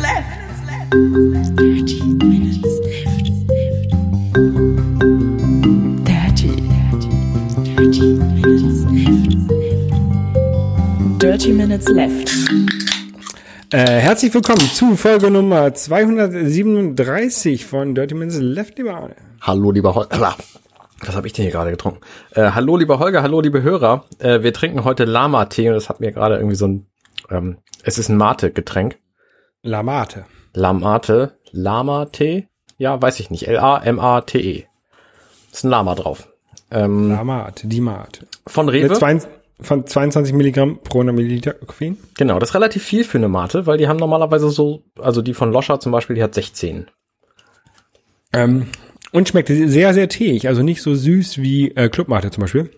left. Thirty minutes left. Thirty. Thirty minutes left. Dirty minutes left. Äh, herzlich willkommen zu Folge Nummer 237 von Dirty Minutes Left, lieber Arne. Hallo, lieber Holger. Was habe ich denn hier gerade getrunken? Äh, hallo, lieber Holger, hallo, liebe Hörer. Äh, wir trinken heute Lama-Tee und das hat mir gerade irgendwie so ein, ähm, es ist ein Mate-Getränk. Lamate. Lamate, Lama-Tee? Ja, weiß ich nicht. L-A-M-A-T-E. Ist ein Lama drauf. Ähm, Lamate, die Mate. von Mit Rewe. zwei, von 22 Milligramm pro 100 Milliliter Koffein. Genau, das ist relativ viel für eine Mate, weil die haben normalerweise so, also die von Loscher zum Beispiel, die hat 16. Ähm, und schmeckt sehr, sehr teig. Also nicht so süß wie äh, Clubmate zum Beispiel.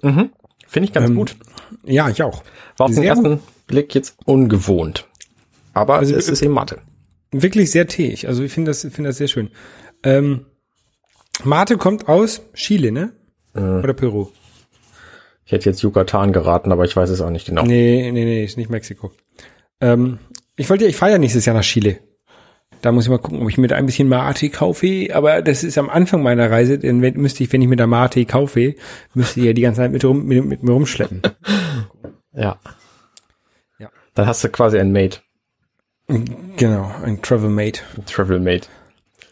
Finde ich ganz Ähm, gut. Ja, ich auch. War auf den sehr ersten Blick jetzt ungewohnt. Aber Also, es ist eben Mate. Wirklich sehr teig. Also ich finde das, finde das sehr schön. Ähm, Mate kommt aus Chile, ne? Oder Peru? Ich hätte jetzt Yucatan geraten, aber ich weiß es auch nicht genau. Nee, nee, nee, ist nicht Mexiko. Ähm, ich wollte ja, ich fahre ja nächstes Jahr nach Chile. Da muss ich mal gucken, ob ich mir da ein bisschen Mate kaufe. Aber das ist am Anfang meiner Reise, denn wenn, müsste ich, wenn ich mir da Mate kaufe, müsste ich ja die ganze Zeit mit, rum, mit, mit mir rumschleppen. Ja. Ja. Dann hast du quasi ein Mate, genau, ein Travel Mate. ein Travel Mate.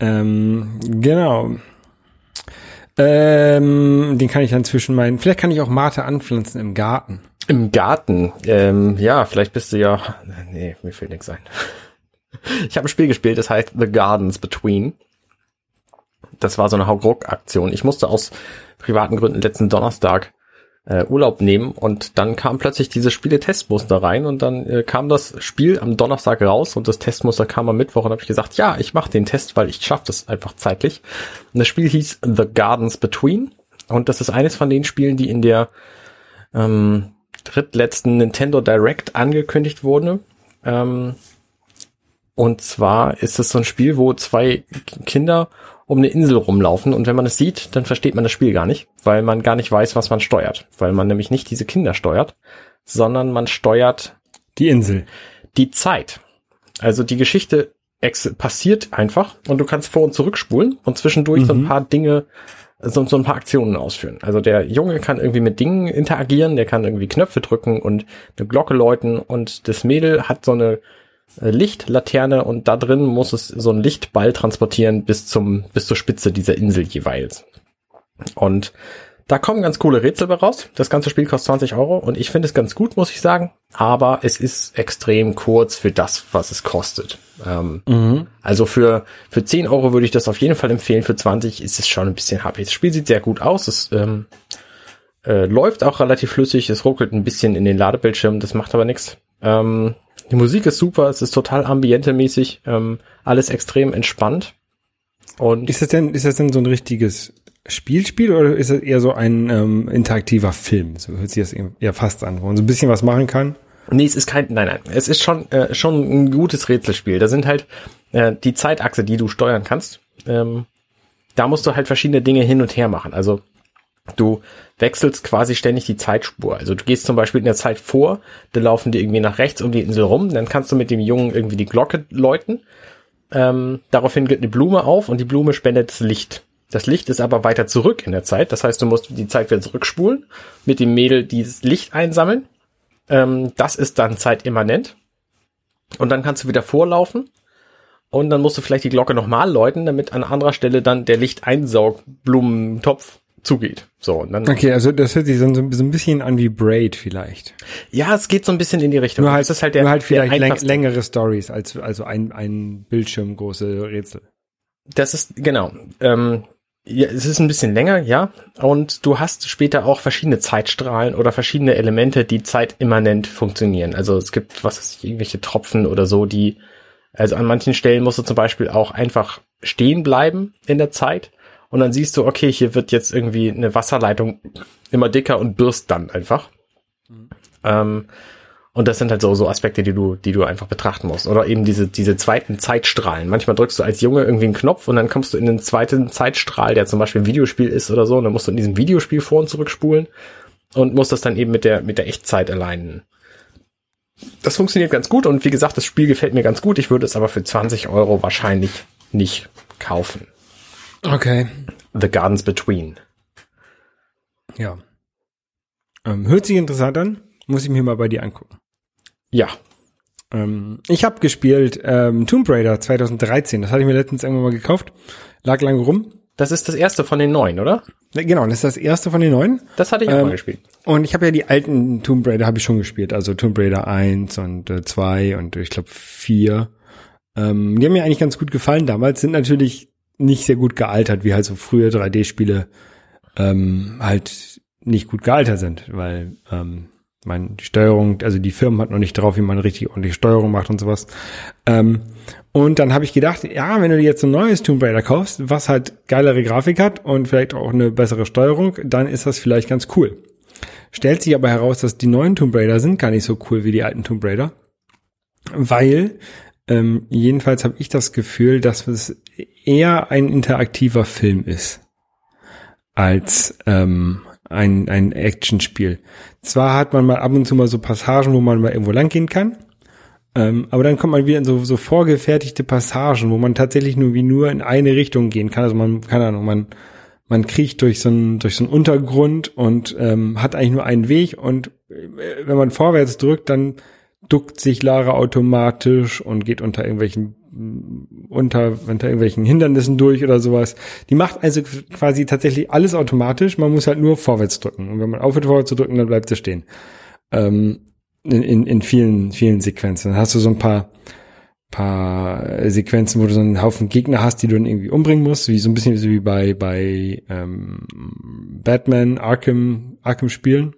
Ähm, genau. Ähm, den kann ich dann zwischen meinen, vielleicht kann ich auch Mate anpflanzen im Garten. Im Garten, ähm, ja, vielleicht bist du ja, nee, mir fällt nichts ein. Ich habe ein Spiel gespielt, das heißt The Gardens Between. Das war so eine Hauruck-Aktion. Ich musste aus privaten Gründen letzten Donnerstag äh, Urlaub nehmen und dann kam plötzlich dieses Spiele-Testmuster rein und dann äh, kam das Spiel am Donnerstag raus und das Testmuster kam am Mittwoch und habe ich gesagt, ja, ich mache den Test, weil ich schaffe das einfach zeitlich. Und das Spiel hieß The Gardens Between und das ist eines von den Spielen, die in der ähm, drittletzten Nintendo Direct angekündigt wurde. Ähm, und zwar ist es so ein Spiel, wo zwei Kinder um eine Insel rumlaufen und wenn man es sieht, dann versteht man das Spiel gar nicht, weil man gar nicht weiß, was man steuert. Weil man nämlich nicht diese Kinder steuert, sondern man steuert Die Insel. die Zeit. Also die Geschichte passiert einfach und du kannst vor und zurückspulen und zwischendurch so ein paar Dinge, so, so ein paar Aktionen ausführen. Also der Junge kann irgendwie mit Dingen interagieren, der kann irgendwie Knöpfe drücken und eine Glocke läuten und das Mädel hat so eine Lichtlaterne und da drin muss es so einen Lichtball transportieren bis zum, bis zur Spitze dieser Insel jeweils. Und da kommen ganz coole Rätsel raus. Das ganze Spiel kostet 20 Euro und ich finde es ganz gut, muss ich sagen. Aber es ist extrem kurz für das, was es kostet. Ähm, Also für, für 10 Euro würde ich das auf jeden Fall empfehlen. Für 20 ist es schon ein bisschen happy. Das Spiel sieht sehr gut aus. Es ähm, äh, läuft auch relativ flüssig. Es ruckelt ein bisschen in den Ladebildschirm. Das macht aber nichts. Ähm, die Musik ist super. Es ist total ambientemäßig. Ähm, alles extrem entspannt. Und Ist das denn, ist das denn so ein richtiges Spielspiel oder ist das eher so ein ähm, interaktiver Film? So hört sich das eher fast an, wo man so ein bisschen was machen kann. Nee, es ist kein, nein, nein, es ist schon, äh, schon ein gutes Rätselspiel. Da sind halt äh, die Zeitachse, die du steuern kannst. Ähm, da musst du halt verschiedene Dinge hin und her machen. Also du wechselst quasi ständig die Zeitspur. Also du gehst zum Beispiel in der Zeit vor, dann laufen die irgendwie nach rechts um die Insel rum, dann kannst du mit dem Jungen irgendwie die Glocke läuten. Ähm, daraufhin geht eine Blume auf und die Blume spendet das Licht. Das Licht ist aber weiter zurück in der Zeit. Das heißt, du musst die Zeit wieder zurückspulen, mit dem Mädel dieses Licht einsammeln. Ähm, das ist dann zeitimmanent. Und dann kannst du wieder vorlaufen. Und dann musst du vielleicht die Glocke nochmal läuten, damit an anderer Stelle dann der Lichteinsaugblumentopf zugeht. So, und dann. Okay, also das hört sich so, ein- so ein bisschen an wie Braid vielleicht. Ja, es geht so ein bisschen in die Richtung. Nur halt, das ist halt der, nur halt vielleicht läng längere Stories als also ein, ein Bildschirm große Rätsel. Das ist, genau. Ähm, ja, es ist ein bisschen länger, ja. Und du hast später auch verschiedene Zeitstrahlen oder verschiedene Elemente, die zeitimmanent funktionieren. Also es gibt, was weiß ich, irgendwelche Tropfen oder so, die, also an manchen Stellen musst du zum Beispiel auch einfach stehen bleiben in der Zeit. Und dann siehst du, okay, hier wird jetzt irgendwie eine Wasserleitung immer dicker und birst dann einfach. Ähm, und das sind halt so, so Aspekte, die du, die du einfach betrachten musst. Oder eben diese, diese zweiten Zeitstrahlen. Manchmal drückst du als Junge irgendwie einen Knopf und dann kommst du in den zweiten Zeitstrahl, der zum Beispiel ein Videospiel ist oder so. Und dann musst du in diesem Videospiel vor und zurückspulen und musst das dann eben mit der, mit der Echtzeit allein Das funktioniert ganz gut und wie gesagt, das Spiel gefällt mir ganz gut. Ich würde es aber für 20 Euro wahrscheinlich nicht kaufen. Okay. The Gardens Between. Ja. Ähm, hört sich interessant an. Muss ich mir mal bei dir angucken. Ja, Ähm, ich habe gespielt ähm, Tomb Raider 2013. Das hatte ich mir letztens irgendwann mal gekauft. Lag lange rum. das ist das erste von den neuen, oder? Genau, das ist das erste von den neuen. Das hatte ich auch Ähm, mal gespielt. Und ich habe ja die alten Tomb Raider habe ich schon gespielt, also Tomb Raider 1 und äh, 2 und ich glaube 4. Ähm, die haben mir eigentlich ganz gut gefallen damals, sind natürlich nicht sehr gut gealtert, wie halt so frühe 3D-Spiele ähm, halt nicht gut gealtert sind, weil ähm, man die Steuerung, also die Firma hat noch nicht drauf, wie man richtig ordentliche Steuerung macht und sowas. Ähm, und dann habe ich gedacht, ja, wenn du jetzt ein neues Tomb Raider kaufst, was halt geilere Grafik hat und vielleicht auch eine bessere Steuerung, dann ist das vielleicht ganz cool. Stellt sich aber heraus, dass die neuen Tomb Raider sind gar nicht so cool wie die alten Tomb Raider, weil ähm, jedenfalls habe ich das Gefühl, dass es eher ein interaktiver Film ist als ähm, ein, ein Actionspiel. Zwar hat man mal ab und zu mal so Passagen, wo man mal irgendwo lang gehen kann, ähm, aber dann kommt man wieder in so, so vorgefertigte Passagen, wo man tatsächlich nur wie nur in eine Richtung gehen kann. Also man, keine Ahnung, man, man kriecht durch so einen, durch so einen Untergrund und ähm, hat eigentlich nur einen Weg und äh, wenn man vorwärts drückt, dann duckt sich Lara automatisch und geht unter irgendwelchen unter, unter irgendwelchen Hindernissen durch oder sowas. Die macht also quasi tatsächlich alles automatisch. Man muss halt nur vorwärts drücken. Und wenn man aufhört vorwärts zu drücken, dann bleibt sie stehen. Ähm, in, in, in vielen, vielen Sequenzen. Dann hast du so ein paar, paar Sequenzen, wo du so einen Haufen Gegner hast, die du dann irgendwie umbringen musst, wie so ein bisschen wie bei, bei ähm, Batman, Arkham, Arkham Spielen.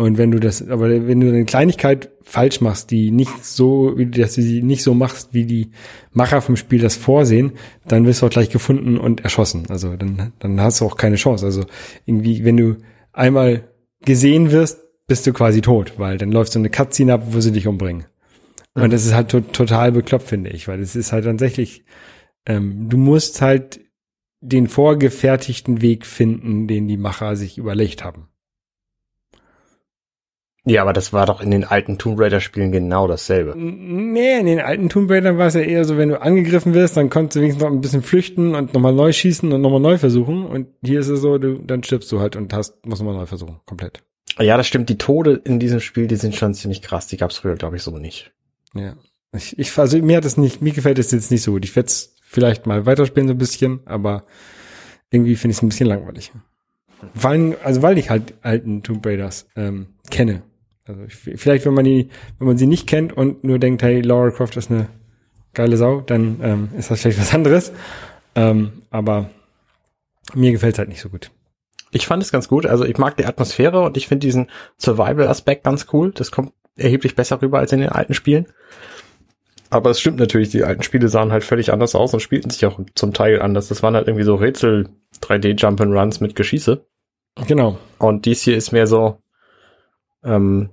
Und wenn du das, aber wenn du eine Kleinigkeit falsch machst, die nicht so, dass du sie nicht so machst, wie die Macher vom Spiel das vorsehen, dann wirst du auch gleich gefunden und erschossen. Also dann, dann hast du auch keine Chance. Also irgendwie, wenn du einmal gesehen wirst, bist du quasi tot, weil dann läuft so eine Cutscene ab, wo sie dich umbringen. Und das ist halt to total bekloppt, finde ich, weil es ist halt tatsächlich, ähm, du musst halt den vorgefertigten Weg finden, den die Macher sich überlegt haben. Ja, aber das war doch in den alten Tomb Raider Spielen genau dasselbe. Nee, in den alten Tomb Raidern war es ja eher so, wenn du angegriffen wirst, dann konntest du wenigstens noch ein bisschen flüchten und nochmal neu schießen und nochmal neu versuchen. Und hier ist es so, du, dann stirbst du halt und hast, musst nochmal neu versuchen, komplett. Ja, das stimmt. Die Tode in diesem Spiel, die sind schon ziemlich krass. Die gab's früher, glaube ich, so nicht. Ja. Ich, ich, also mir hat es nicht, mir gefällt es jetzt nicht so gut. Ich werde es vielleicht mal weiterspielen so ein bisschen, aber irgendwie finde ich es ein bisschen langweilig. Weil, also weil ich halt alten Tomb Raiders ähm, kenne. Also ich, vielleicht, wenn man die, wenn man sie nicht kennt und nur denkt, hey, Laura Croft ist eine geile Sau, dann ähm, ist das vielleicht was anderes. Ähm, aber mir gefällt es halt nicht so gut. Ich fand es ganz gut. Also ich mag die Atmosphäre und ich finde diesen Survival-Aspekt ganz cool. Das kommt erheblich besser rüber als in den alten Spielen. Aber es stimmt natürlich, die alten Spiele sahen halt völlig anders aus und spielten sich auch zum Teil anders. Das waren halt irgendwie so Rätsel 3D Jump and Runs mit Geschieße. Genau. Und dies hier ist mehr so ähm,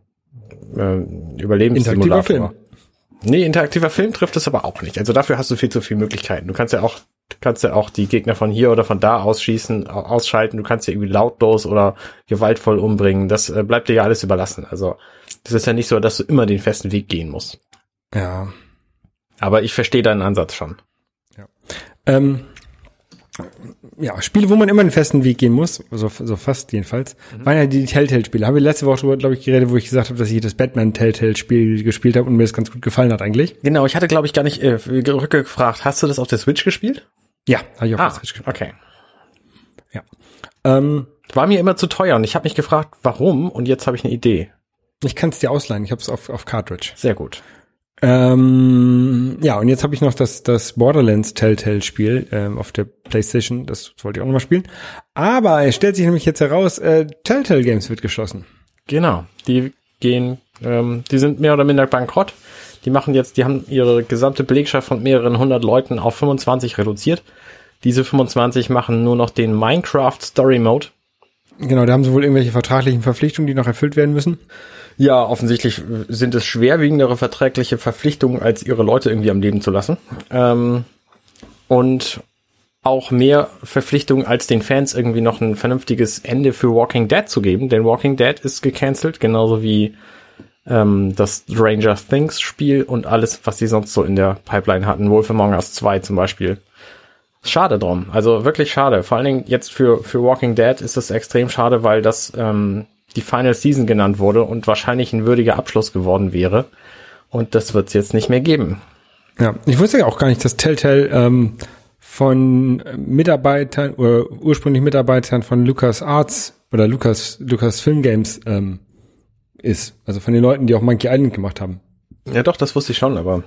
äh, Überlebenssimulator. Interaktiver Film. Nee, interaktiver Film trifft es aber auch nicht. Also dafür hast du viel zu viele Möglichkeiten. Du kannst ja auch, kannst ja auch die Gegner von hier oder von da ausschießen, au- ausschalten. Du kannst ja irgendwie lautlos oder gewaltvoll umbringen. Das äh, bleibt dir ja alles überlassen. Also das ist ja nicht so, dass du immer den festen Weg gehen musst. Ja. Aber ich verstehe deinen Ansatz schon. Ähm, ja, Spiele, wo man immer einen festen Weg gehen muss, so, so fast jedenfalls, waren ja die Telltale-Spiele. Haben wir letzte Woche glaube ich, geredet, wo ich gesagt habe, dass ich das Batman-Telltale-Spiel gespielt habe und mir das ganz gut gefallen hat eigentlich. Genau, ich hatte, glaube ich, gar nicht äh, rückgefragt. Hast du das auf der Switch gespielt? Ja, habe ich auch Ah, das gespielt. okay. Ähm, War mir immer zu teuer und ich habe mich gefragt, warum und jetzt habe ich eine Idee. ich kann es dir ausleihen, ich habe es auf, auf Cartridge. Sehr gut. Ähm, ja, und jetzt habe ich noch das, das Borderlands Telltale-Spiel ähm, auf der Playstation, das wollte ich auch noch mal spielen. Aber es stellt sich nämlich jetzt heraus, äh, Telltale Games wird geschlossen. Genau. Die gehen, ähm, die sind mehr oder minder bankrott. Die machen jetzt, die haben ihre gesamte Belegschaft von mehreren hundert Leuten auf 25 reduziert. Diese 25 machen nur noch den Minecraft Story Mode. Genau, da haben sie wohl irgendwelche vertraglichen Verpflichtungen, die noch erfüllt werden müssen. Ja, offensichtlich sind es schwerwiegendere verträgliche Verpflichtungen, als ihre Leute irgendwie am Leben zu lassen. Ähm, und auch mehr Verpflichtungen, als den Fans irgendwie noch ein vernünftiges Ende für Walking Dead zu geben. Denn Walking Dead ist gecancelt, genauso wie ähm, das Stranger Things Spiel und alles, was die sonst so in der Pipeline hatten. Wolf Among Us 2 zum Beispiel. Schade drum. Also wirklich schade. Vor allen Dingen jetzt für, für Walking Dead ist es extrem schade, weil das ähm, die Final Season genannt wurde und wahrscheinlich ein würdiger Abschluss geworden wäre. Und das wird es jetzt nicht mehr geben. Ja, ich wusste ja auch gar nicht, dass Telltale ähm, von Mitarbeitern oder ursprünglich Mitarbeitern von Lucas Arts oder Lucas Lucas Film Games ähm, ist. Also von den Leuten, die auch Monkey Island gemacht haben. Ja, doch, das wusste ich schon, aber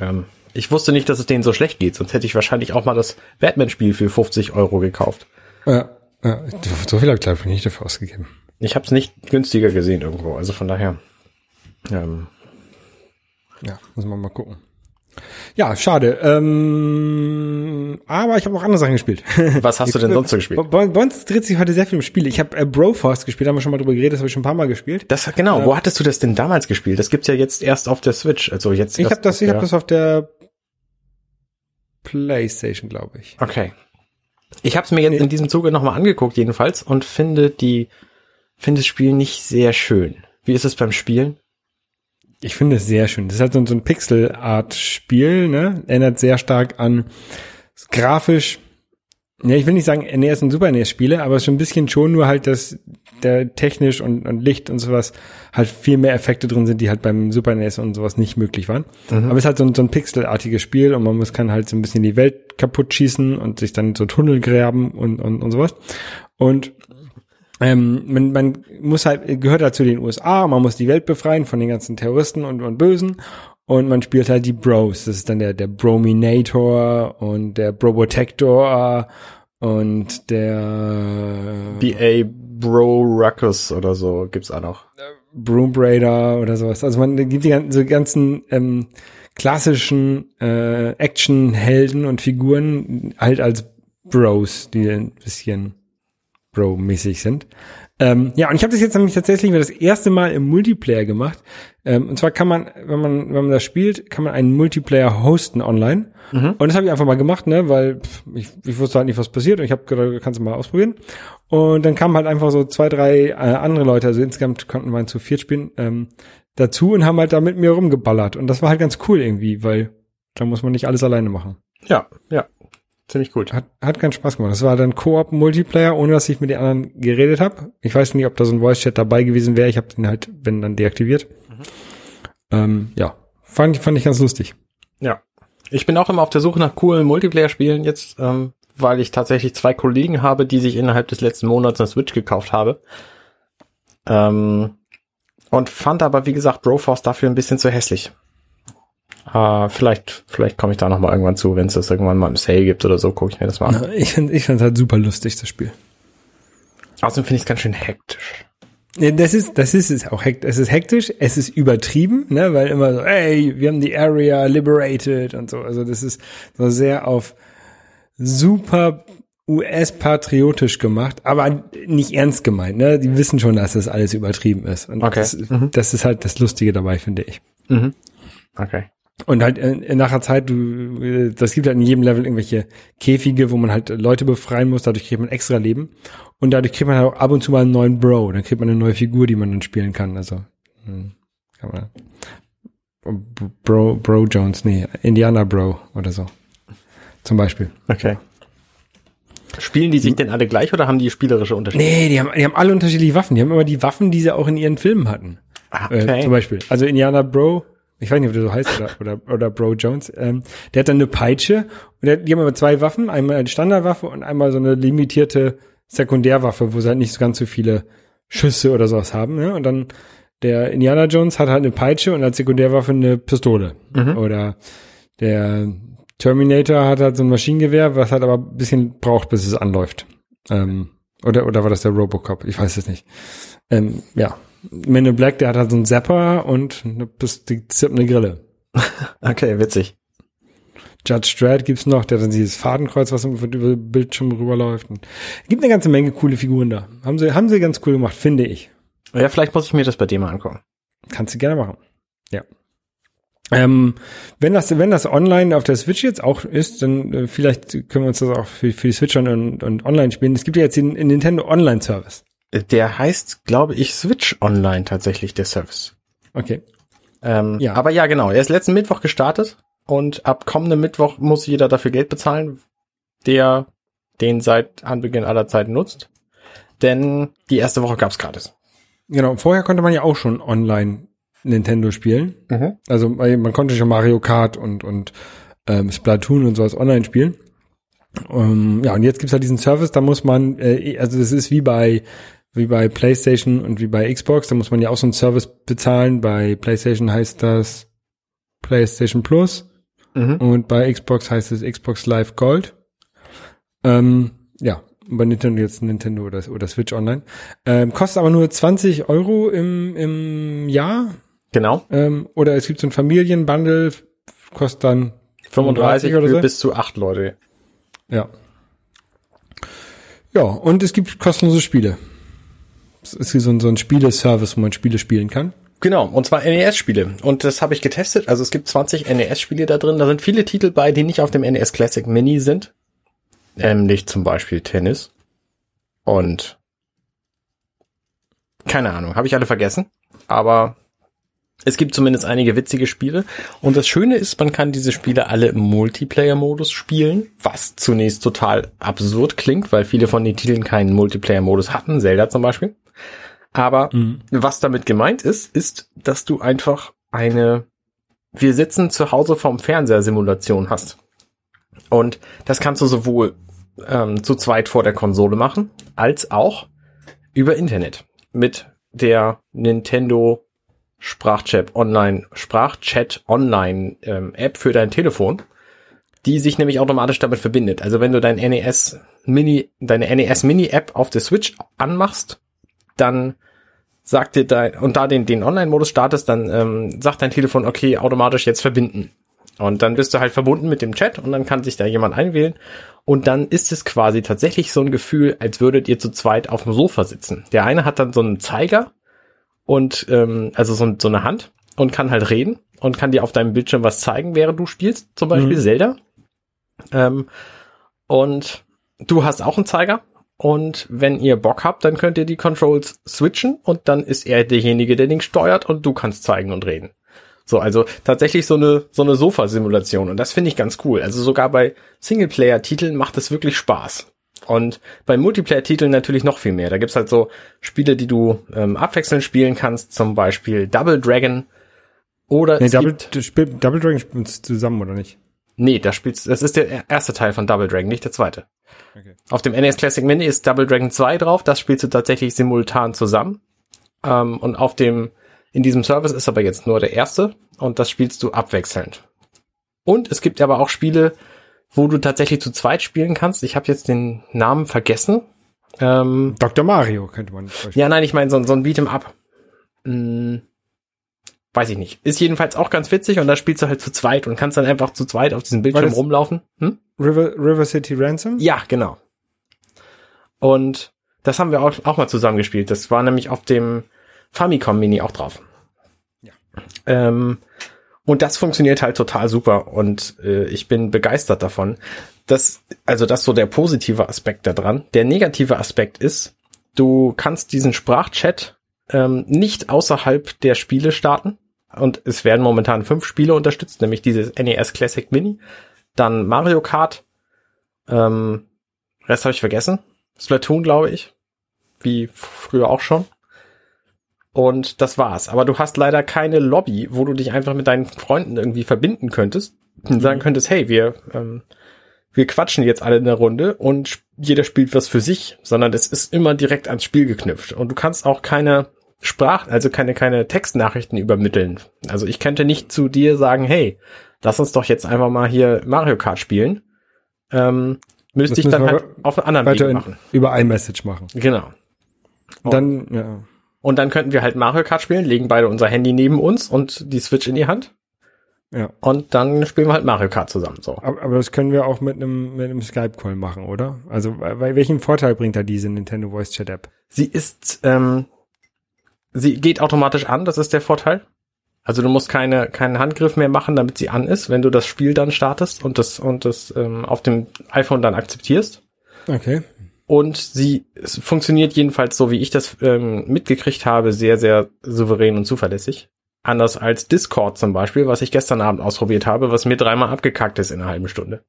ähm, ich wusste nicht, dass es denen so schlecht geht, sonst hätte ich wahrscheinlich auch mal das Batman-Spiel für 50 Euro gekauft. Ja, ja so viel habe ich glaube ich nicht dafür ausgegeben. Ich habe es nicht günstiger gesehen irgendwo, also von daher. Ähm, ja, muss man mal gucken. Ja, schade. Ähm, aber ich habe auch andere Sachen gespielt. Was hast du denn sonst so gespielt? Bei, bei uns dreht sich heute sehr viel um Spiele. Ich habe äh, Broforce gespielt, haben wir schon mal drüber geredet, das habe ich schon ein paar Mal gespielt. Das genau. Äh, wo hattest du das denn damals gespielt? Das gibt's ja jetzt erst auf der Switch. Also jetzt. Ich habe das, ich habe das auf der PlayStation, glaube ich. Okay. Ich habe es mir jetzt in diesem Zuge nochmal angeguckt jedenfalls und finde die finde das Spiel nicht sehr schön. Wie ist es beim Spielen? Ich finde es sehr schön. Das ist halt so, ein Pixel-Art-Spiel, ne? Erinnert sehr stark an grafisch. Ja, ich will nicht sagen NES und Super NES-Spiele, aber schon ein bisschen schon nur halt, dass der technisch und, und Licht und sowas halt viel mehr Effekte drin sind, die halt beim Super NES und sowas nicht möglich waren. Mhm. Aber es ist halt so ein, so ein Pixelartiges Spiel und man muss kann halt so ein bisschen die Welt kaputt schießen und sich dann so Tunnel gräben und, und, und sowas. Und ähm, man, man muss halt, gehört halt zu den USA, man muss die Welt befreien von den ganzen Terroristen und, und Bösen und man spielt halt die Bros. Das ist dann der, der Brominator und der Probotector und der BA Bro Ruckus oder so gibt's auch noch. Broom Raider oder sowas. Also man gibt die ganzen, so ganzen ähm, klassischen äh, Action-Helden und Figuren halt als Bros, die ein bisschen Bro-mäßig sind. Ähm, ja, und ich habe das jetzt nämlich tatsächlich das erste Mal im Multiplayer gemacht. Ähm, und zwar kann man, wenn man, wenn man das spielt, kann man einen Multiplayer hosten online. Mhm. Und das habe ich einfach mal gemacht, ne, weil pff, ich, ich wusste halt nicht, was passiert. Und ich habe gedacht, kannst du mal ausprobieren. Und dann kamen halt einfach so zwei, drei äh, andere Leute, also insgesamt konnten wir zu viert spielen, ähm, dazu und haben halt da mit mir rumgeballert. Und das war halt ganz cool irgendwie, weil da muss man nicht alles alleine machen. Ja, ja. Ziemlich gut. Hat, hat keinen Spaß gemacht. Das war dann Koop-Multiplayer, ohne dass ich mit den anderen geredet habe. Ich weiß nicht, ob da so ein Voice-Chat dabei gewesen wäre. Ich habe den halt, wenn dann deaktiviert. Mhm. Ähm, ja, fand, fand ich ganz lustig. Ja. Ich bin auch immer auf der Suche nach coolen Multiplayer-Spielen jetzt, ähm, weil ich tatsächlich zwei Kollegen habe, die sich innerhalb des letzten Monats eine Switch gekauft habe. Ähm, und fand aber, wie gesagt, Broforce dafür ein bisschen zu hässlich. Uh, vielleicht, vielleicht komme ich da noch mal irgendwann zu, wenn es das irgendwann mal im Sale gibt oder so, gucke ich mir das mal an. Ja, ich finde, ich finde halt super lustig, das Spiel. Außerdem finde ich es ganz schön hektisch. Ja, das ist, das ist es auch hektisch. Es ist hektisch, es ist übertrieben, ne, weil immer so, ey, wir haben die Area liberated und so. Also das ist so sehr auf super US-patriotisch gemacht, aber nicht ernst gemeint, ne? Die wissen schon, dass das alles übertrieben ist. Und okay. das, mhm. das ist halt das Lustige dabei, finde ich. Mhm. Okay. Und halt in, in nachher Zeit, du, das gibt halt in jedem Level irgendwelche Käfige, wo man halt Leute befreien muss, dadurch kriegt man extra Leben. Und dadurch kriegt man halt auch ab und zu mal einen neuen Bro, dann kriegt man eine neue Figur, die man dann spielen kann. Also hm, kann man Bro, Bro Jones, nee, Indiana Bro oder so. Zum Beispiel. Okay. Spielen die sich denn alle gleich oder haben die spielerische Unterschiede? Nee, die haben, die haben alle unterschiedliche Waffen. Die haben immer die Waffen, die sie auch in ihren Filmen hatten. Okay. Äh, zum Beispiel. Also Indiana Bro ich weiß nicht, ob der so heißt oder, oder, oder Bro Jones, ähm, der hat dann eine Peitsche und der, die haben aber zwei Waffen, einmal eine Standardwaffe und einmal so eine limitierte Sekundärwaffe, wo sie halt nicht so ganz so viele Schüsse oder sowas haben. Ne? Und dann der Indiana Jones hat halt eine Peitsche und als Sekundärwaffe eine Pistole. Mhm. Oder der Terminator hat halt so ein Maschinengewehr, was halt aber ein bisschen braucht, bis es anläuft. Ähm, oder, oder war das der Robocop? Ich weiß es nicht. Ähm, ja, Men in Black, der hat halt so einen Zapper und eine, eine Grille. okay, witzig. Judge Dredd gibt's noch, der hat dann dieses Fadenkreuz, was über Bildschirm rüberläuft. Und gibt eine ganze Menge coole Figuren da. Haben sie, haben sie ganz cool gemacht, finde ich. Ja, vielleicht muss ich mir das bei dir mal angucken. Kannst du gerne machen. Ja. Ähm, wenn das, wenn das online auf der Switch jetzt auch ist, dann äh, vielleicht können wir uns das auch für, für die Switch und, und online spielen. Es gibt ja jetzt den, Nintendo Online Service. Der heißt, glaube ich, Switch Online tatsächlich, der Service. Okay. Ähm, Ja. Aber ja, genau. Er ist letzten Mittwoch gestartet und ab kommendem Mittwoch muss jeder dafür Geld bezahlen, der den seit Anbeginn aller Zeiten nutzt. Denn die erste Woche gab's gratis. Genau. Vorher konnte man ja auch schon online Nintendo spielen. Mhm. Also man konnte schon Mario Kart und, und ähm, Splatoon und sowas online spielen. Ähm, ja, und jetzt gibt's halt diesen Service, da muss man, äh, also das ist wie bei wie bei PlayStation und wie bei Xbox, da muss man ja auch so einen Service bezahlen. Bei PlayStation heißt das PlayStation Plus Mhm. und bei Xbox heißt es Xbox Live Gold. Ähm, ja, bei Nintendo jetzt Nintendo oder, oder Switch Online. Ähm, kostet aber nur 20 Euro im, im Jahr. Genau. Ähm, oder es gibt so ein Familienbundle, kostet dann 35 oder für so. bis zu acht Leute. Ja. Ja, und es gibt kostenlose Spiele. Ist so ein, so ein Spieleservice, wo man Spiele spielen kann. Genau, und zwar NES-Spiele. Und das habe ich getestet. Also es gibt 20 NES-Spiele da drin. Da sind viele Titel bei, die nicht auf dem NES Classic Mini sind. Nämlich zum Beispiel Tennis. Und keine Ahnung, habe ich alle vergessen. Aber es gibt zumindest einige witzige Spiele. Und das Schöne ist, man kann diese Spiele alle im Multiplayer-Modus spielen, was zunächst total absurd klingt, weil viele von den Titeln keinen Multiplayer-Modus hatten, Zelda zum Beispiel. Aber was damit gemeint ist, ist, dass du einfach eine Wir sitzen zu Hause vom Fernseher Simulation hast. Und das kannst du sowohl ähm, zu zweit vor der Konsole machen, als auch über Internet mit der Nintendo Sprachchat Online Sprachchat Online ähm, App für dein Telefon, die sich nämlich automatisch damit verbindet. Also wenn du dein NES Mini deine NES Mini App auf der Switch anmachst, dann sagt dir dein und da den den Online Modus startest, dann ähm, sagt dein Telefon okay automatisch jetzt verbinden. Und dann bist du halt verbunden mit dem Chat und dann kann sich da jemand einwählen. Und dann ist es quasi tatsächlich so ein Gefühl, als würdet ihr zu zweit auf dem Sofa sitzen. Der eine hat dann so einen Zeiger und ähm, also so, so eine Hand und kann halt reden und kann dir auf deinem Bildschirm was zeigen, während du spielst, zum Beispiel Mhm. Zelda. Ähm, und du hast auch einen Zeiger. Und wenn ihr Bock habt, dann könnt ihr die Controls switchen und dann ist er derjenige, der den steuert und du kannst zeigen und reden. So, also tatsächlich so eine, so eine Sofa-Simulation. Und das finde ich ganz cool. Also sogar bei Singleplayer-Titeln macht es wirklich Spaß. Und bei Multiplayer-Titeln natürlich noch viel mehr. Da gibt's halt so Spiele, die du ähm, abwechselnd spielen kannst, zum Beispiel Double Dragon. Oder Nee, Double, Double Dragon spielt zusammen, oder nicht? Nee, da spielst, das ist der erste Teil von Double Dragon, nicht der zweite. Okay. Auf dem NES Classic Mini ist Double Dragon 2 drauf, das spielst du tatsächlich simultan zusammen. Ähm, und auf dem, in diesem Service ist aber jetzt nur der erste und das spielst du abwechselnd. Und es gibt aber auch Spiele, wo du tatsächlich zu zweit spielen kannst. Ich habe jetzt den Namen vergessen. Ähm, Dr. Mario könnte man. ja, nein, ich meine so, so ein Beat'em Up. Hm, weiß ich nicht. Ist jedenfalls auch ganz witzig und da spielst du halt zu zweit und kannst dann einfach zu zweit auf diesem Bildschirm rumlaufen. Hm? River, River City Ransom? Ja, genau. Und das haben wir auch, auch mal zusammen gespielt. Das war nämlich auf dem Famicom Mini auch drauf. Ja. Ähm, und das funktioniert halt total super und äh, ich bin begeistert davon. Das, also das ist so der positive Aspekt daran. Der negative Aspekt ist, du kannst diesen Sprachchat ähm, nicht außerhalb der Spiele starten. Und es werden momentan fünf Spiele unterstützt, nämlich dieses NES Classic Mini, dann Mario Kart, ähm, Rest habe ich vergessen. Splatoon, glaube ich. Wie früher auch schon. Und das war's. Aber du hast leider keine Lobby, wo du dich einfach mit deinen Freunden irgendwie verbinden könntest und sagen könntest, hey, wir, ähm, wir quatschen jetzt alle in der Runde und jeder spielt was für sich, sondern es ist immer direkt ans Spiel geknüpft. Und du kannst auch keine Sprach, also keine, keine Textnachrichten übermitteln. Also ich könnte nicht zu dir sagen, hey, lass uns doch jetzt einfach mal hier Mario Kart spielen. Ähm, müsste ich dann halt auf einen anderen Weg Weiter in, machen. über iMessage machen. Genau. Und dann, ja. Und dann könnten wir halt Mario Kart spielen, legen beide unser Handy neben uns und die Switch in die Hand. Ja. Und dann spielen wir halt Mario Kart zusammen. So. Aber, aber das können wir auch mit einem, mit einem Skype-Call machen, oder? Also, welchen Vorteil bringt da diese Nintendo Voice Chat App? Sie ist, ähm, sie geht automatisch an, das ist der Vorteil. Also du musst keine, keinen Handgriff mehr machen, damit sie an ist, wenn du das Spiel dann startest und das, und das ähm, auf dem iPhone dann akzeptierst. Okay. Und sie funktioniert jedenfalls so, wie ich das ähm, mitgekriegt habe, sehr, sehr souverän und zuverlässig. Anders als Discord zum Beispiel, was ich gestern Abend ausprobiert habe, was mir dreimal abgekackt ist in einer halben Stunde.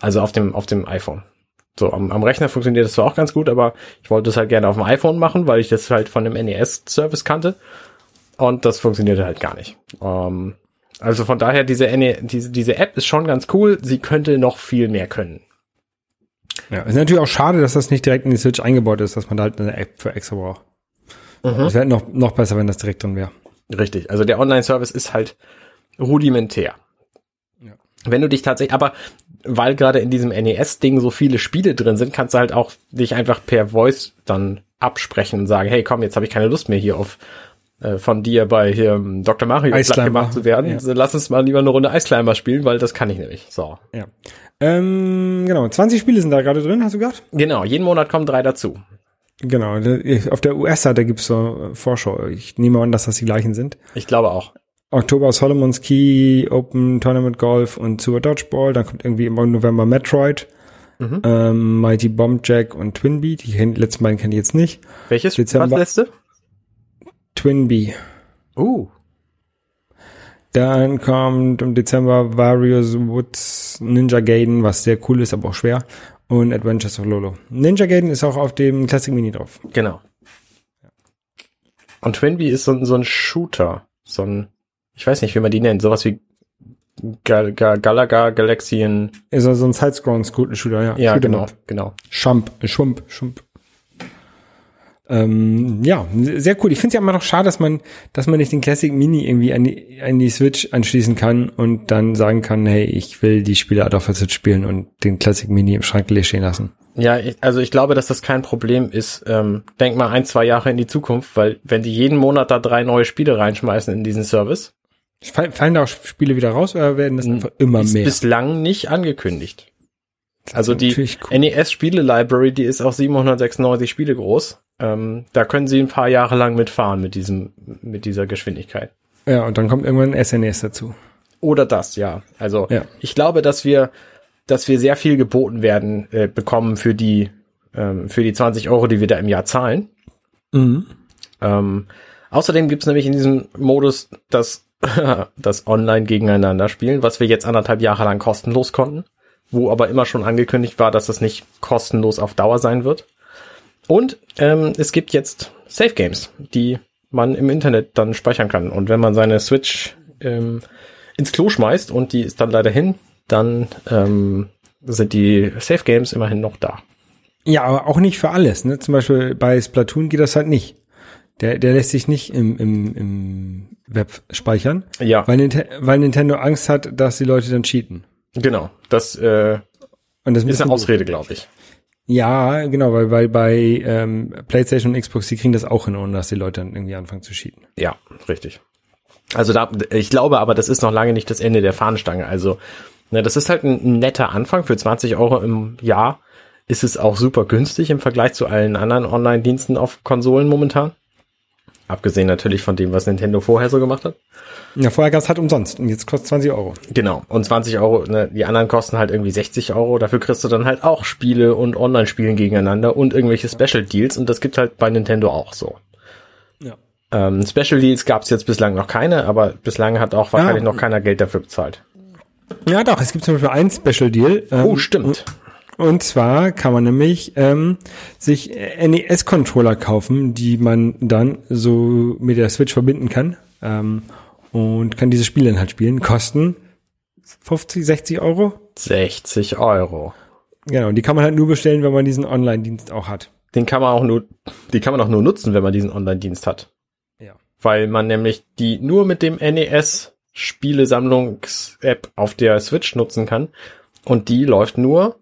Also auf dem, auf dem iPhone. So, am, am Rechner funktioniert das zwar auch ganz gut, aber ich wollte es halt gerne auf dem iPhone machen, weil ich das halt von dem NES-Service kannte. Und das funktionierte halt gar nicht. Ähm, also von daher, diese, NE, diese, diese App ist schon ganz cool. Sie könnte noch viel mehr können. Ja, ist natürlich auch schade, dass das nicht direkt in die Switch eingebaut ist, dass man da halt eine App für extra braucht. Mhm. Es wäre noch, noch besser, wenn das direkt drin wäre. Richtig. Also der Online-Service ist halt rudimentär. Ja. Wenn du dich tatsächlich, aber weil gerade in diesem NES-Ding so viele Spiele drin sind, kannst du halt auch dich einfach per Voice dann absprechen und sagen, hey, komm, jetzt habe ich keine Lust mehr hier auf äh, von dir bei hier ähm, Dr. Mario platt gemacht zu werden. Ja. Lass uns mal lieber eine Runde Ice Climber spielen, weil das kann ich nämlich. So. Ja. Ähm, genau, 20 Spiele sind da gerade drin, hast du gesagt? Genau, jeden Monat kommen drei dazu. Genau, auf der US-Seite gibt's so äh, Vorschau. Ich nehme an, dass das die gleichen sind. Ich glaube auch. Oktober Solomon's Key, Open Tournament Golf und Super Dodgeball. Dann kommt irgendwie im November Metroid, Mhm. ähm, Mighty Bomb Jack und Twinbee. Die letzten beiden kenne ich jetzt nicht. Welches? Dezember. Was letzte? Twinbee. Uh. Dann kommt im Dezember Various Woods Ninja Gaiden, was sehr cool ist, aber auch schwer. Und Adventures of Lolo. Ninja Gaiden ist auch auf dem Classic Mini drauf. Genau. Und Twinbee ist so, so ein Shooter. So ein, ich weiß nicht, wie man die nennt. Sowas wie Gal Gal Galaga Galaxian. Ist also ein Sidescroll-Shooter, ja. Ja, Shoot'em genau, up. genau. Schump, Schump, Schump. Ähm, ja, sehr cool. Ich finde es ja immer noch schade, dass man, dass man nicht den Classic Mini irgendwie an die, an die Switch anschließen kann und dann sagen kann, hey, ich will die Spiele halt auf der Switch spielen und den Classic Mini im Schrank leer stehen lassen. Ja, ich, also ich glaube, dass das kein Problem ist. Ähm, denk mal ein, zwei Jahre in die Zukunft, weil wenn die jeden Monat da drei neue Spiele reinschmeißen in diesen Service, Fallen da auch Spiele wieder raus oder werden das einfach immer ist mehr? bislang nicht angekündigt. Also die cool. NES-Spiele-Library, die ist auch 796 Spiele groß. Ähm, da können sie ein paar Jahre lang mitfahren mit diesem, mit dieser Geschwindigkeit. Ja, und dann kommt irgendwann ein SNES dazu. Oder das, ja. Also Ja. ich glaube, dass wir, dass wir sehr viel geboten werden äh, bekommen für die, ähm, für die 20 Euro, die wir da im Jahr zahlen. Mhm. Ähm, außerdem gibt's nämlich in diesem Modus das, das Online gegeneinander spielen, was wir jetzt anderthalb Jahre lang kostenlos konnten, wo aber immer schon angekündigt war, dass das nicht kostenlos auf Dauer sein wird. Und ähm, es gibt jetzt Safe Games, die man im Internet dann speichern kann. Und wenn man seine Switch ähm, ins Klo schmeißt und die ist dann leider hin, dann ähm, sind die Safe Games immerhin noch da. Ja, aber auch nicht für alles. Ne? Zum Beispiel bei Splatoon geht das halt nicht. Der, der lässt sich nicht im, im, im Web speichern, Ja, weil, Ninte weil Nintendo Angst hat, dass die Leute dann cheaten. genau. Das äh, Und das ist eine Ausrede, glaube ich. Ja, genau, weil, weil bei ähm, PlayStation und Xbox, die kriegen das auch hin, ohne dass die Leute dann irgendwie anfangen zu cheaten. Ja, richtig. Also da, ich glaube aber, das ist noch lange nicht das Ende der Fahnenstange. Also, ne, das ist halt ein netter Anfang. Für 20 Euro im Jahr ist es auch super günstig im Vergleich zu allen anderen Online-Diensten auf Konsolen momentan. Abgesehen natürlich von dem, was Nintendo vorher so gemacht hat. Ja, vorher gab's halt umsonst und jetzt kostet 20 Euro. Genau. Und 20 Euro, ne, die anderen kosten halt irgendwie 60 Euro. Dafür kriegst du dann halt auch Spiele und Online-Spielen gegeneinander und irgendwelche Special Deals. Und das gibt halt bei Nintendo auch so. Ja. Ähm, Special Deals gab es jetzt bislang noch keine, aber bislang hat auch wahrscheinlich Ja. noch keiner Geld dafür bezahlt. Ja, doch, es gibt zum Beispiel einen Special Deal. ähm, Oh, stimmt. Und zwar kann man nämlich ähm, sich NES-Controller kaufen, die man dann so mit der Switch verbinden kann ähm, und kann diese Spiele dann halt spielen. Kosten 50, 60 Euro. 60 Euro. Genau, die kann man halt nur bestellen, wenn man diesen Online-Dienst auch hat. Den kann man auch nur, die kann man auch nur nutzen, wenn man diesen Online-Dienst hat. Ja. Weil man nämlich die nur mit dem NES Spielesammlungs-App auf der Switch nutzen kann. Und die läuft nur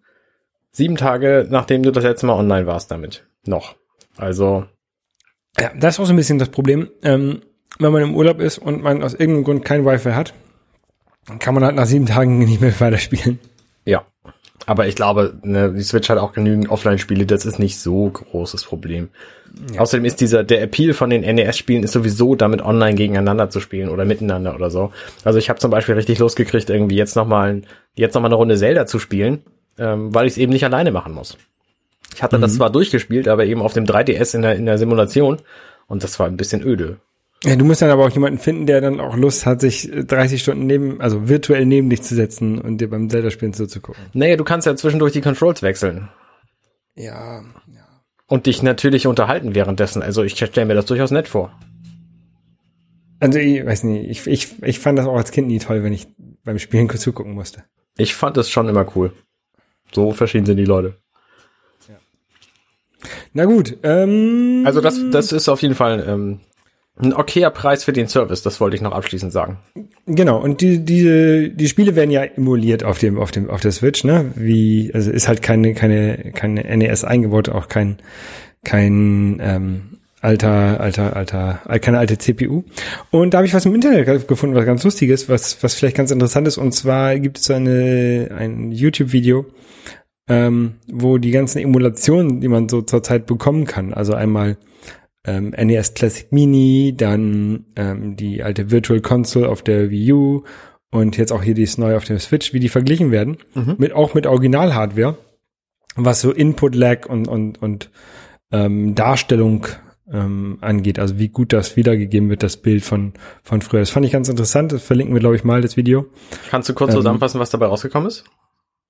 sieben Tage, nachdem du das letzte Mal online warst damit. Noch. Also, Ja, das ist auch so ein bisschen das Problem. Ähm, wenn man im Urlaub ist und man aus irgendeinem Grund kein Wi-Fi hat, dann kann man halt nach sieben Tagen nicht mehr weiterspielen. ja. Aber ich glaube, ne, die Switch hat auch genügend Offline-Spiele, das ist nicht so großes Problem. Außerdem ist dieser, der Appeal von den NES-Spielen ist sowieso damit online gegeneinander zu spielen oder miteinander oder so. Also ich habe zum Beispiel richtig losgekriegt, irgendwie jetzt nochmal jetzt noch mal eine Runde Zelda zu spielen, ähm, weil ich es eben nicht alleine machen muss. Ich hatte das zwar durchgespielt, aber eben auf dem 3DS in der, in der Simulation und das war ein bisschen öde. Ja, du musst dann aber auch jemanden finden, der dann auch Lust hat, sich 30 Stunden neben, also virtuell neben dich zu setzen und dir beim Zelda-Spielen zuzugucken. Naja, du kannst ja zwischendurch die Controls wechseln. Ja, Und dich natürlich unterhalten währenddessen. Also ich stelle mir das durchaus nett vor. Also ich weiß nicht, ich, ich, ich fand das auch als Kind nie toll, wenn ich beim Spielen zugucken musste. Ich fand es schon immer cool. So verschieden sind die Leute. Na gut, ähm, Also das, das ist auf jeden Fall ähm, ein okayer Preis für den Service. Das wollte ich noch abschließend sagen. genau, und die, diese, die Spiele werden ja emuliert auf dem, auf dem, auf der Switch, ne? Wie, also ist halt keine, keine, keine NES eingebaut, auch kein, kein, ähm, alter, alter, alter, keine alte CPU. Und da habe ich was im Internet gefunden, was ganz lustiges, was, was vielleicht ganz interessant ist. Und zwar gibt es eine, ein YouTube-Video, ähm, wo die ganzen Emulationen, die man so zurzeit bekommen kann, also einmal ähm, NES Classic Mini, dann ähm, die alte Virtual Console auf der Wii U und jetzt auch hier dies neue auf dem Switch, wie die verglichen werden, mit auch mit Original-Hardware, was so Input-Lag und, und, und ähm, Darstellung ähm, angeht, also wie gut das wiedergegeben wird, das Bild von, von früher. Das fand ich ganz interessant, das verlinken wir, glaube ich, mal, das Video. Kannst du kurz zusammenfassen, was dabei rausgekommen ist?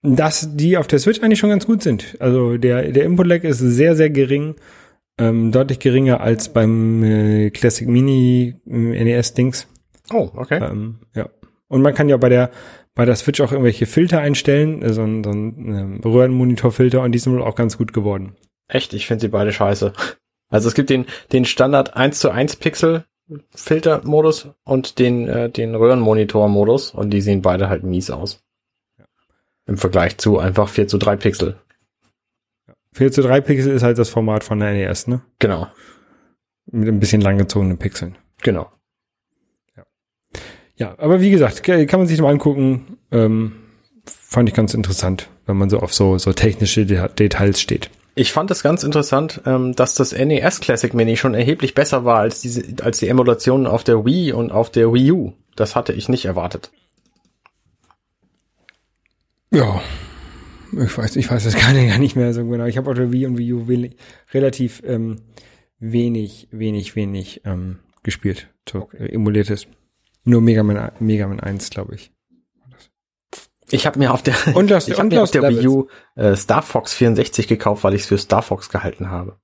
dass die auf der Switch eigentlich schon ganz gut sind. Also der, der Input-Lag ist sehr, sehr gering, ähm, deutlich geringer als beim äh, Classic Mini äh, NES-Dings. Oh, okay. Ähm, ja. Und man kann ja bei der bei der Switch auch irgendwelche Filter einstellen, äh, so ein, so ein ähm, Röhrenmonitorfilter und die sind wohl auch ganz gut geworden. Echt, ich finde sie beide scheiße. Also es gibt den, den Standard 1 zu 1 Pixel Filter-Modus und den, äh, den Röhrenmonitor-Modus und die sehen beide halt mies aus. Im Vergleich zu einfach 4 zu 3 Pixel. 4 zu 3 Pixel ist halt das Format von der NES, ne? Genau, Mit ein bisschen langgezogenen Pixeln. genau. Ja, aber wie gesagt, kann man sich mal angucken. Ähm, fand ich ganz interessant, wenn man so auf so, so technische De Details steht. Ich fand es ganz interessant, ähm, dass das NES Classic Mini schon erheblich besser war als diese, als die Emulationen auf der Wii und auf der Wii U. Das hatte ich nicht erwartet. Ja, ich weiß, ich weiß das gar nicht, mehr so genau. Ich habe auf der Wii und Wii U wenig, relativ ähm, wenig, wenig, wenig ähm, gespielt. So äh, emuliertes. Nur Mega Man, Mega Man 1, glaube ich. Ich habe mir auf der, Und Lost- ich hab mir auf der Levels. Wii U äh, Star Fox 64 gekauft, weil ich es für Star Fox gehalten habe.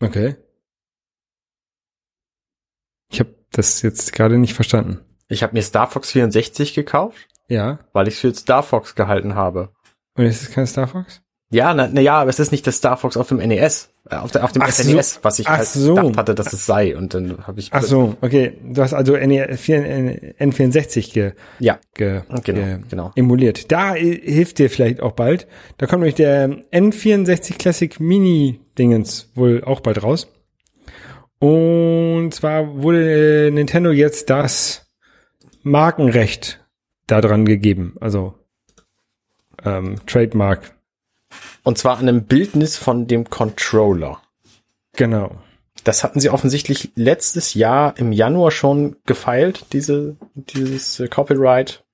Okay. Ich habe das jetzt gerade nicht verstanden. Ich habe mir Star Fox 64 gekauft, Ja. weil ich es für Star Fox gehalten habe. Und ist es kein Star Fox? Ja, na, na ja, aber es ist nicht das Star Fox auf dem NES, äh, auf, der, auf dem Ach so. SNES, was ich Ach halt so. gedacht hatte, dass es sei. Und dann habe ich Ach so, okay. Du hast also N- N64 ge, ja, ge, Genau, ge genau. emuliert. Da hilft dir vielleicht auch bald. Da kommt nämlich der N64 Classic Mini Dingens wohl auch bald raus. Und zwar wurde Nintendo jetzt das Markenrecht daran gegeben. Also ähm, Trademark. Und zwar an einem Bildnis von dem Controller. Genau. Das hatten sie offensichtlich letztes Jahr im Januar schon gefeilt, diese, dieses äh, Copyright.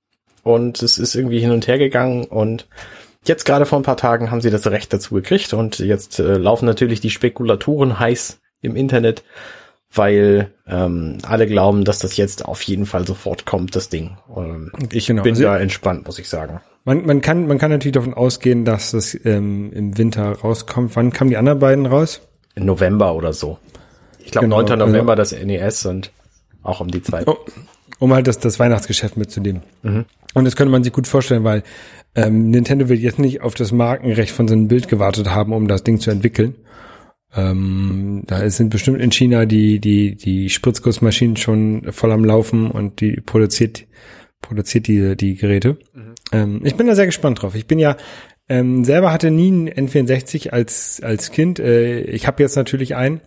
Und es ist irgendwie hin und her gegangen und jetzt gerade vor ein paar Tagen haben sie das Recht dazu gekriegt und jetzt äh, laufen natürlich die Spekulatoren heiß im Internet, weil ähm, alle glauben, dass das jetzt auf jeden Fall sofort kommt, das Ding. Ähm, ich Genau. bin Also- da entspannt, muss ich sagen. Man, man kann man kann natürlich davon ausgehen, dass es ähm, im Winter rauskommt. Wann kamen die anderen beiden raus? Im November oder so. Ich glaube, Genau, 9. also- November das NES und auch um die Zeit. Oh, um halt das, das Weihnachtsgeschäft mitzunehmen. Und das könnte man sich gut vorstellen, weil ähm, Nintendo wird jetzt nicht auf das Markenrecht von so einem Bild gewartet haben, um das Ding zu entwickeln. Ähm, da sind bestimmt in China die, die, die Spritzgussmaschinen schon voll am Laufen und die produziert, produziert die, die Geräte. Ähm, ich bin da sehr gespannt drauf. Ich bin ja ähm, selber hatte nie einen N64 als, als Kind. Äh, ich habe jetzt natürlich einen.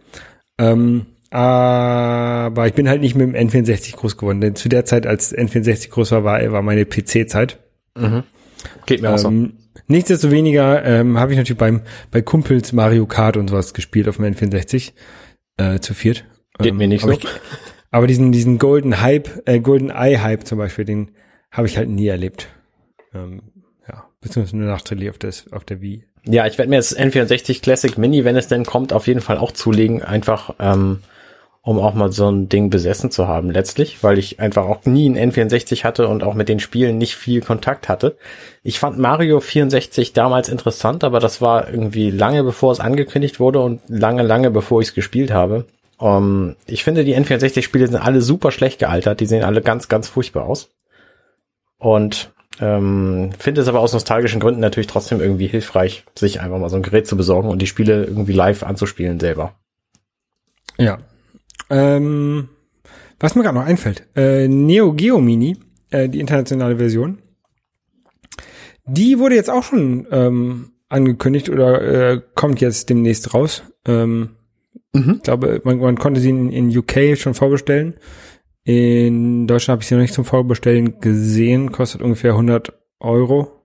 Ähm, aber ich bin halt nicht mit dem N64 groß geworden, denn zu der Zeit, als N64 groß war, war, war meine PC-Zeit. Geht mir auch so. Ähm, nichtsdestoweniger ähm, habe ich natürlich beim bei Kumpels Mario Kart und sowas gespielt auf dem N64 äh, zu viert. Geht Ähm, mir nicht aber so. Ich, aber diesen diesen Golden Hype, äh, Golden Eye Hype zum Beispiel, den habe ich halt nie erlebt. Ähm, ja, beziehungsweise nur nachträglich auf, das, auf der Wii. Ja, ich werde mir das N64 Classic Mini, wenn es denn kommt, auf jeden Fall auch zulegen, einfach ähm, um auch mal so ein Ding besessen zu haben letztlich, weil ich einfach auch nie ein N64 hatte und auch mit den Spielen nicht viel Kontakt hatte. Ich fand Mario 64 damals interessant, aber das war irgendwie lange bevor es angekündigt wurde und lange, lange bevor ich es gespielt habe. Um, ich finde, die N64-Spiele sind alle super schlecht gealtert, die sehen alle ganz, ganz furchtbar aus. Und ähm, finde es aber aus nostalgischen Gründen natürlich trotzdem irgendwie hilfreich, sich einfach mal so ein Gerät zu besorgen und die Spiele irgendwie live anzuspielen selber. Ja, ähm, was mir gerade noch einfällt, äh, Neo Geo Mini, äh, die internationale Version, die wurde jetzt auch schon ähm, angekündigt oder äh, kommt jetzt demnächst raus. Ähm, mhm. Ich glaube, man, man konnte sie in, in UK schon vorbestellen. In Deutschland habe ich sie noch nicht zum Vorbestellen gesehen. Kostet ungefähr 100 Euro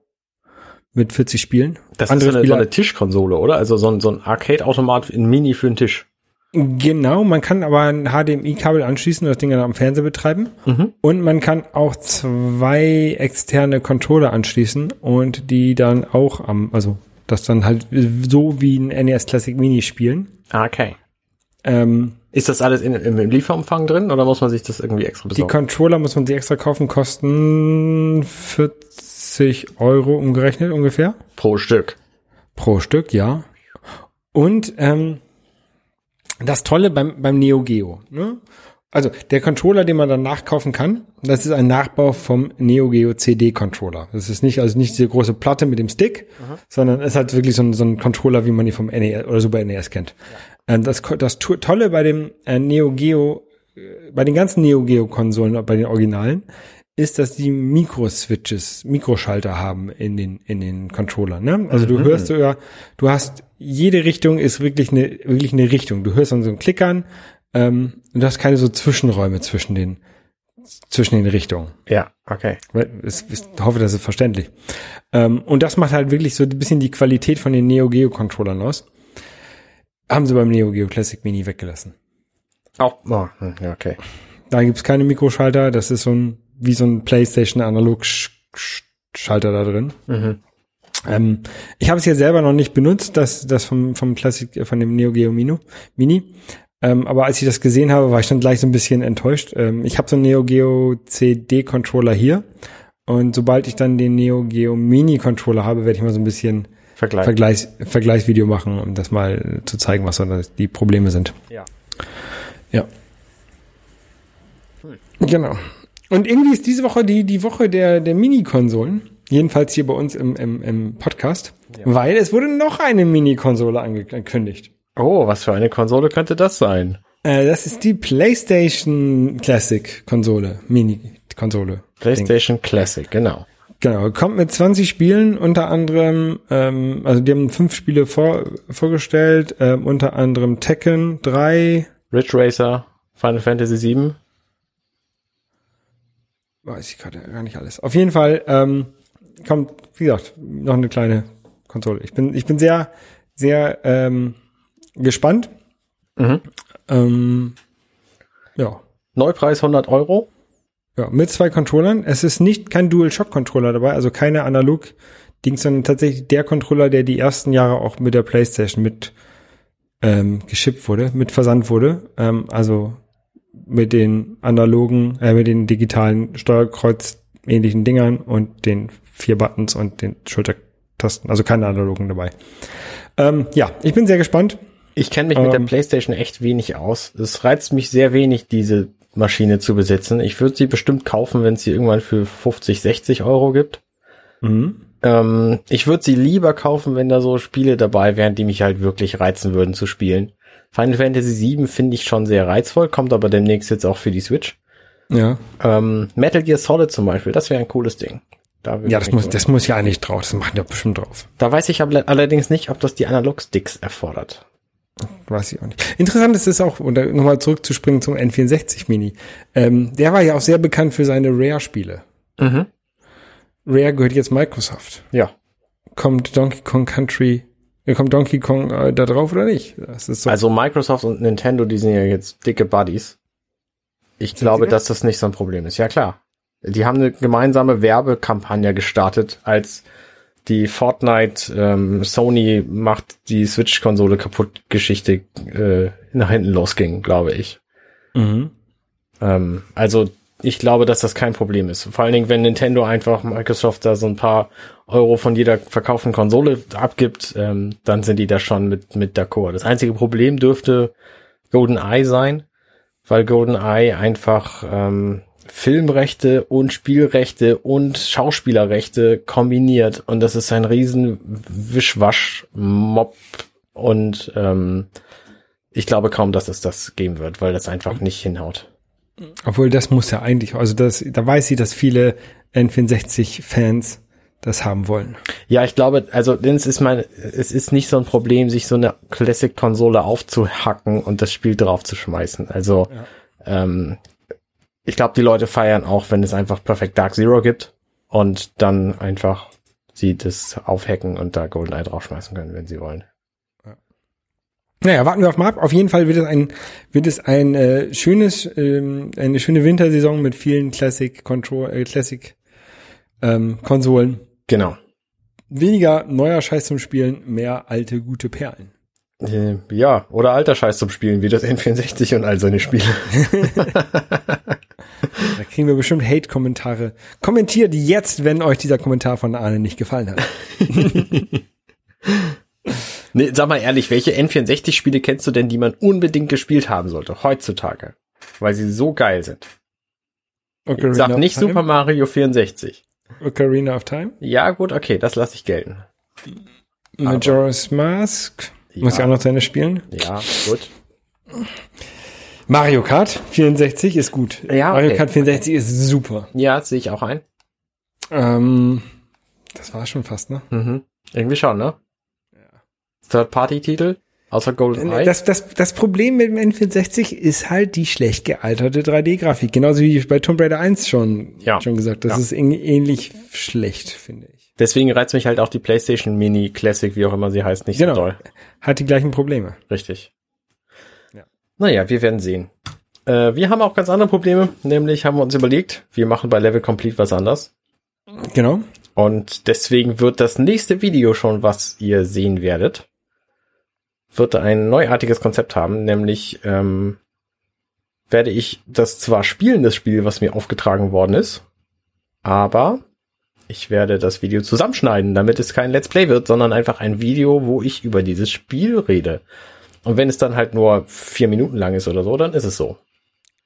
mit 40 Spielen. Das Andere ist so eine, so eine Tischkonsole, oder? Also so ein, so ein Arcade-Automat in Mini für den Tisch. Genau, man kann aber ein HDMI-Kabel anschließen und das Ding dann am Fernseher betreiben. Mhm. Und man kann auch zwei externe Controller anschließen und die dann auch am, also das dann halt so wie ein NES Classic Mini spielen. Ah, okay. Ähm, ist das alles in, im Lieferumfang drin oder muss man sich das irgendwie extra besorgen? Die Controller muss man sich extra kaufen, kosten 40 Euro umgerechnet ungefähr. Pro Stück. Pro Stück, ja. Und ähm, das Tolle beim, beim Neo Geo, ne? Also der Controller, den man dann nachkaufen kann, das ist ein Nachbau vom Neo Geo CD Controller. Das ist nicht also nicht diese große Platte mit dem Stick, Aha. sondern es hat wirklich so ein, so ein Controller, wie man die vom NES oder Super NES kennt. Ja. Ähm, das, das Tolle bei dem äh, Neo Geo, äh, bei den ganzen Neo Geo Konsolen, bei den Originalen, ist, dass die Mikroswitches, Mikroschalter haben in den, in den Controllern. Ne? Also du mhm. hörst sogar, du hast, jede Richtung ist wirklich eine, wirklich eine Richtung. Du hörst dann so ein Klickern ähm, und du hast keine so Zwischenräume zwischen den, zwischen den Richtungen. Ja, okay. Ich, ich hoffe, das ist verständlich. Ähm, und das macht halt wirklich so ein bisschen die Qualität von den Neo Geo Controllern aus. Haben sie beim Neo Geo Classic Mini weggelassen. Auch, oh, hm, ja, okay. Da gibt's keine Mikroschalter, das ist so ein wie so ein PlayStation Analog Schalter da drin. Mhm. Ähm, ich habe es ja selber noch nicht benutzt, das das vom vom Classic äh, von dem Neo Geo Mino, Mini. Ähm, aber als ich das gesehen habe, war ich dann gleich so ein bisschen enttäuscht. Ähm, ich habe so einen Neo Geo CD Controller hier und sobald ich dann den Neo Geo Mini Controller habe, werde ich mal so ein bisschen Vergleich. Vergleichs Vergleichsvideo machen, um das mal zu zeigen, was so die Probleme sind. Ja. Ja. Hm. Genau. Und irgendwie ist diese Woche die, die Woche der, der Mini-Konsolen. Jedenfalls hier bei uns im, im, im Podcast. Ja. Weil es wurde noch eine Mini-Konsole angekündigt. Oh, was für eine Konsole könnte das sein? Äh, das ist die PlayStation Classic Konsole. Mini-Konsole. PlayStation Ding. Classic, genau. Genau, kommt mit 20 Spielen, unter anderem, ähm, also die haben fünf Spiele vor, vorgestellt, ähm, unter anderem Tekken 3. Ridge Racer, Final Fantasy 7 weiß ich gerade gar nicht alles. Auf jeden Fall ähm, kommt, wie gesagt, noch eine kleine Konsole. Ich bin, ich bin sehr, sehr ähm, gespannt. Mhm. Ähm, ja. Neupreis 100 Euro. Ja, mit zwei Controllern. Es ist nicht kein Dual-Shock-Controller dabei, also keine Analog-Dings, sondern tatsächlich der Controller, der die ersten Jahre auch mit der PlayStation mit ähm, geschippt wurde, mit versandt wurde. Ähm, also mit den analogen, äh, mit den digitalen Steuerkreuz ähnlichen Dingern und den vier Buttons und den Schultertasten, also keine analogen dabei. Ähm, ja, ich bin sehr gespannt. Ich kenne mich ähm, mit der ähm, PlayStation echt wenig aus. Es reizt mich sehr wenig, diese Maschine zu besitzen. Ich würde sie bestimmt kaufen, wenn es sie irgendwann für 50, 60 Euro gibt. Mhm. Ähm, ich würde sie lieber kaufen, wenn da so Spiele dabei wären, die mich halt wirklich reizen würden zu spielen. Final Fantasy VII finde ich schon sehr reizvoll, kommt aber demnächst jetzt auch für die Switch. Ja. Ähm, Metal Gear Solid zum Beispiel, das wäre ein cooles Ding. Da ja, das muss, das muss ja eigentlich drauf, das machen die bestimmt drauf. Da weiß ich aber allerdings nicht, ob das die Analog-Sticks erfordert. Weiß ich auch nicht. Interessant ist es auch, und nochmal zurückzuspringen zum N64 Mini. Ähm, der war ja auch sehr bekannt für seine Rare-Spiele. Mhm. Rare gehört jetzt Microsoft. Ja. Kommt Donkey Kong Country kommt Donkey Kong äh, da drauf oder nicht? So. Also Microsoft und Nintendo, die sind ja jetzt dicke Buddies. Ich sind glaube, das? dass das nicht so ein Problem ist. Ja klar. Die haben eine gemeinsame Werbekampagne gestartet, als die Fortnite ähm, Sony macht die Switch-Konsole kaputt Geschichte äh, nach hinten losging, glaube ich. Mhm. Ähm, also ich glaube, dass das kein Problem ist. Vor allen Dingen, wenn Nintendo einfach Microsoft da so ein paar Euro von jeder verkauften Konsole abgibt, ähm, dann sind die da schon mit, mit d'accord. Das einzige Problem dürfte GoldenEye sein, weil GoldenEye einfach ähm, Filmrechte und Spielrechte und Schauspielerrechte kombiniert und das ist ein riesen Wischwasch-Mob und ähm, ich glaube kaum, dass es das geben wird, weil das einfach nicht hinhaut. Obwohl das muss ja eigentlich, also das, da weiß sie, dass viele N64-Fans das haben wollen. Ja, ich glaube, also es ist mein, es ist nicht so ein Problem, sich so eine Classic-Konsole aufzuhacken und das Spiel drauf zu schmeißen. Also Ja. ähm, ich glaube, die Leute feiern auch, wenn es einfach Perfect Dark Zero gibt und dann einfach sie das aufhacken und da GoldenEye draufschmeißen können, wenn sie wollen. Naja, warten wir auf mal ab. Auf jeden Fall wird es ein, wird es ein äh, schönes, ähm, eine schöne Wintersaison mit vielen Classic Control, äh, Classic ähm, Konsolen. Genau. Weniger neuer Scheiß zum Spielen, mehr alte gute Perlen. Äh, Ja, oder alter Scheiß zum Spielen, wie das N64 und all seine Spiele. Da kriegen wir bestimmt Hate-Kommentare. Kommentiert jetzt, wenn euch dieser Kommentar von Arne nicht gefallen hat. Nee, sag mal ehrlich, welche N64-Spiele kennst du denn, die man unbedingt gespielt haben sollte, heutzutage? Weil sie so geil sind. Ocarina Ich sag nicht Time. Super Mario 64. Ocarina of Time. Ja, gut, okay, das lasse ich gelten. Majora's Mask. Muss ich Ja. auch noch Ende spielen. Ja, gut. Mario Kart 64 ist gut. Ja, Mario okay. Kart 64 ist super. Ja, sehe ich auch ein. Ähm, das war schon fast, ne? Mhm. Irgendwie schon, ne? Third-Party-Titel, außer GoldenEye. Das, das, das Problem mit dem N64 ist halt die schlecht gealterte 3D-Grafik. Genauso wie bei Tomb Raider 1 schon, Ja. schon gesagt. Das Ja. ist ähn- ähnlich schlecht, finde ich. Deswegen reizt mich halt auch die PlayStation Mini Classic, wie auch immer sie heißt, nicht Genau. so doll. Hat die gleichen Probleme. Richtig. Ja. Naja, wir werden sehen. Äh, wir haben auch ganz andere Probleme, nämlich haben wir uns überlegt, wir machen bei Level Complete was anders. Genau. Und deswegen wird das nächste Video schon, was ihr sehen werdet, wird ein neuartiges Konzept haben, nämlich ähm, werde ich das zwar spielen, das Spiel, was mir aufgetragen worden ist, aber ich werde das Video zusammenschneiden, damit es kein Let's Play wird, sondern einfach ein Video, wo ich über dieses Spiel rede. Und wenn es dann halt nur vier Minuten lang ist oder so, dann ist es so.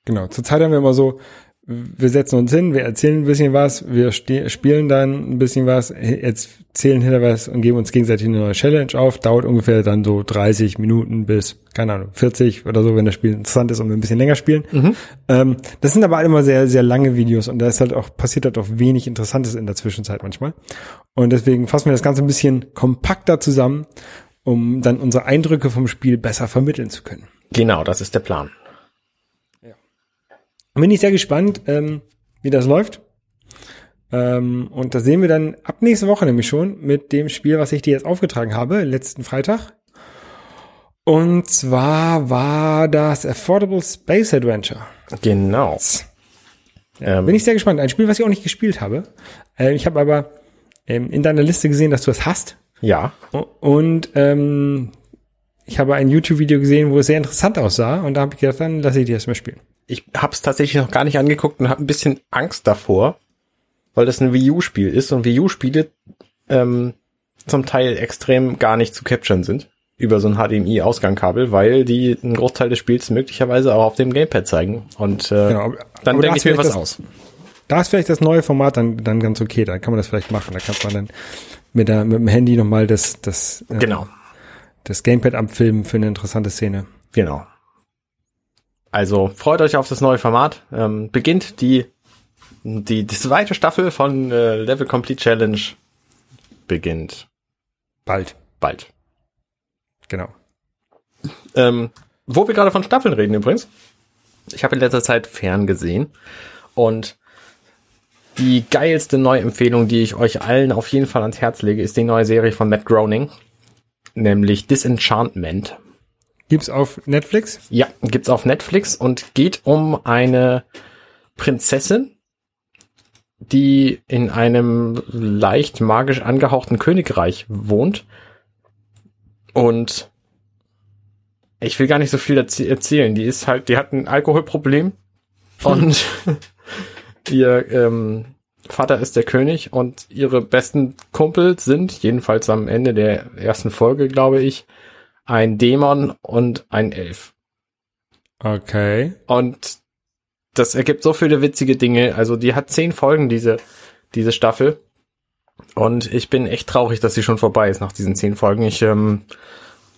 Genau. Zurzeit haben wir immer so, wir setzen uns hin, wir erzählen ein bisschen was, wir spielen dann ein bisschen was, erzählen hinter was und geben uns gegenseitig eine neue Challenge auf. Dauert ungefähr dann so 30 Minuten bis, keine Ahnung, 40 oder so, wenn das Spiel interessant ist und wir ein bisschen länger spielen. Ähm, das sind aber immer sehr, sehr lange Videos und da ist halt auch, passiert halt auch wenig Interessantes in der Zwischenzeit manchmal. Und deswegen fassen wir das Ganze ein bisschen kompakter zusammen, um dann unsere Eindrücke vom Spiel besser vermitteln zu können. Genau, das ist der Plan. Bin ich sehr gespannt, ähm, wie das läuft. Ähm, und da sehen wir dann ab nächste Woche nämlich schon mit dem Spiel, was ich dir jetzt aufgetragen habe, letzten Freitag. Und zwar war das Affordable Space Adventure. Genau. Ähm, Bin ich sehr gespannt. Ein Spiel, was ich auch nicht gespielt habe. Äh, ich habe aber ähm, in deiner Liste gesehen, dass du es hast. ja, Und ähm, ich habe ein YouTube-Video gesehen, wo es sehr interessant aussah. Und da habe ich gedacht, dann lasse ich dir das mal spielen. Ich habe es tatsächlich noch gar nicht angeguckt und habe ein bisschen Angst davor, weil das ein Wii U-Spiel ist und Wii U-Spiele ähm, zum Teil extrem gar nicht zu capturen sind über so ein HDMI-Ausgangskabel, weil die einen Großteil des Spiels möglicherweise auch auf dem Gamepad zeigen. Und äh, Genau, dann denke ich mir was das- aus. Da ist vielleicht das neue Format dann, dann ganz okay. Da kann man das vielleicht machen. Da kann man dann mit, der, mit dem Handy nochmal das, das, äh, Genau, das Gamepad abfilmen für eine interessante Szene. genau. Also freut euch auf das neue Format. Ähm, beginnt die, die, die zweite Staffel von äh, Level Complete Challenge beginnt Bald. bald. Genau. Ähm, wo wir gerade von Staffeln reden übrigens. Ich habe in letzter Zeit ferngesehen und die geilste Neuempfehlung, die ich euch allen auf jeden Fall ans Herz lege, ist die neue Serie von Matt Groening, nämlich Disenchantment. Gibt's auf Netflix? Ja, gibt's auf Netflix und geht um eine Prinzessin, die in einem leicht magisch angehauchten Königreich wohnt. Und ich will gar nicht so viel erzählen. Die ist halt, die hat ein Alkoholproblem und ihr ähm, Vater ist der König und ihre besten Kumpels sind, jedenfalls am Ende der ersten Folge, glaube ich, ein Dämon und ein Elf. Okay. Und das ergibt so viele witzige Dinge. Also die hat zehn Folgen, diese, diese Staffel. Und ich bin echt traurig, dass sie schon vorbei ist nach diesen zehn Folgen. Ich ähm,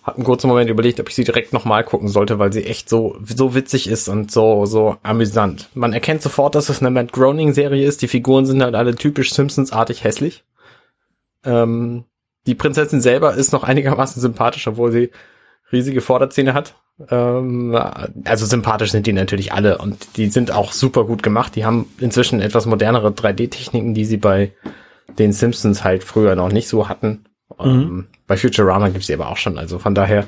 habe einen kurzen Moment überlegt, ob ich sie direkt nochmal gucken sollte, weil sie echt so, so witzig ist und so, so amüsant. Man erkennt sofort, dass es eine Matt Groening-Serie ist. Die Figuren sind halt alle typisch Simpsons-artig hässlich. Ähm, die Prinzessin selber ist noch einigermaßen sympathisch, obwohl sie riesige Vorderzähne hat. Ähm, also sympathisch sind die natürlich alle und die sind auch super gut gemacht. Die haben inzwischen etwas modernere 3D-Techniken, die sie bei den Simpsons halt früher noch nicht so hatten. Ähm, bei Futurama gibt's die aber auch schon, also von daher.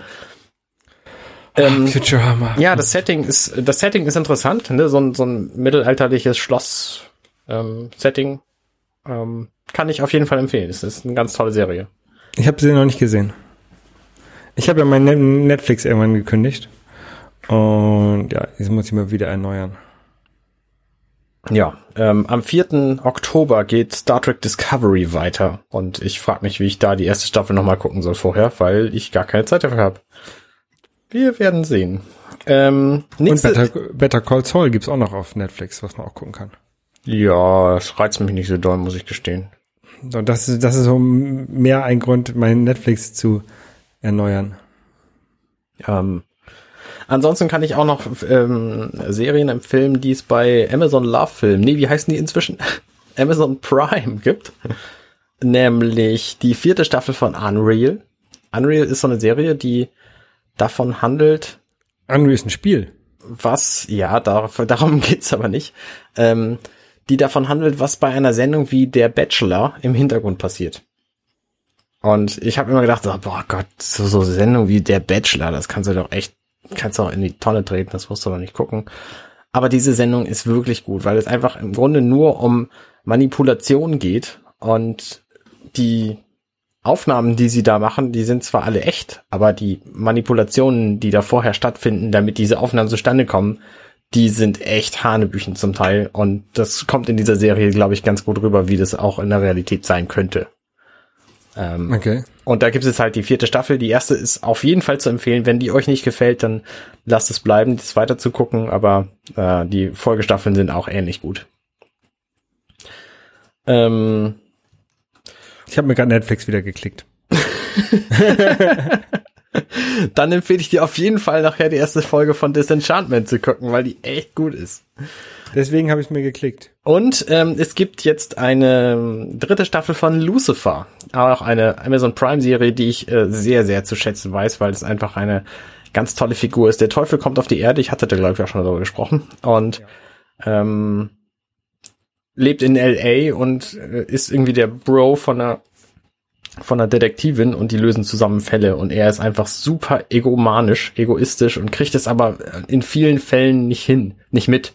Ähm, Futurama. ja, das Setting ist, das Setting ist interessant, ne? so, ein, so ein mittelalterliches Schloss ähm. Ähm, kann ich auf jeden Fall empfehlen. Es ist eine ganz tolle Serie. Ich habe sie noch nicht gesehen. Ich habe ja mein Net- Netflix irgendwann gekündigt. Und ja, jetzt muss ich mal wieder erneuern. Ja, ähm, am 4. Oktober geht Star Trek Discovery weiter und ich frage mich, wie ich da die erste Staffel nochmal gucken soll vorher, weil ich gar keine Zeit dafür habe. Wir werden sehen. Ähm, Und Better, Better Call Saul gibt's auch noch auf Netflix, was man auch gucken kann. ja, es reizt mich nicht so doll, muss ich gestehen. So, das ist, das ist so mehr ein Grund, mein Netflix zu erneuern. Ähm, ansonsten kann ich auch noch ähm, Serien empfehlen, die es bei Amazon Love Film, nee, wie heißen die inzwischen? Amazon Prime gibt. Nämlich die vierte Staffel von Unreal. Unreal ist so eine Serie, die davon handelt, Unreal ist ein Spiel. was, ja, dar darum geht's aber nicht, ähm, die davon handelt, was bei einer Sendung wie Der Bachelor im Hintergrund passiert. Und ich habe immer gedacht, so, boah Gott, so, so Sendung wie Der Bachelor, das kannst du doch echt, kannst du auch in die Tonne treten, das musst du doch nicht gucken. Aber diese Sendung ist wirklich gut, weil es einfach im Grunde nur um Manipulation geht und die Aufnahmen, die sie da machen, die sind zwar alle echt, aber die Manipulationen, die da vorher stattfinden, damit diese Aufnahmen zustande kommen, die sind echt Hanebüchen zum Teil. Und das kommt in dieser Serie, glaube ich, ganz gut rüber, wie das auch in der Realität sein könnte. Ähm, Okay. und da gibt es halt die vierte Staffel. Die erste ist auf jeden Fall zu empfehlen. Wenn die euch nicht gefällt, dann lasst es bleiben, das weiter zu gucken. Aber äh, die Folgestaffeln sind auch ähnlich gut. Ähm, Ich habe mir gerade Netflix wieder geklickt. dann empfehle ich dir auf jeden Fall nachher die erste Folge von Disenchantment zu gucken, weil die echt gut ist. Deswegen habe ich mir geklickt. Und ähm, es gibt jetzt eine ähm, dritte Staffel von Lucifer, auch eine Amazon Prime Serie, die ich äh, sehr, sehr zu schätzen weiß, weil es einfach eine ganz tolle Figur ist. Der Teufel kommt auf die Erde, ich hatte da glaube ich auch schon darüber gesprochen und ähm, lebt in LA und äh, ist irgendwie der Bro von einer von einer Detektivin und die lösen zusammen Fälle und er ist einfach super egomanisch, egoistisch und kriegt es aber in vielen Fällen nicht hin, nicht mit.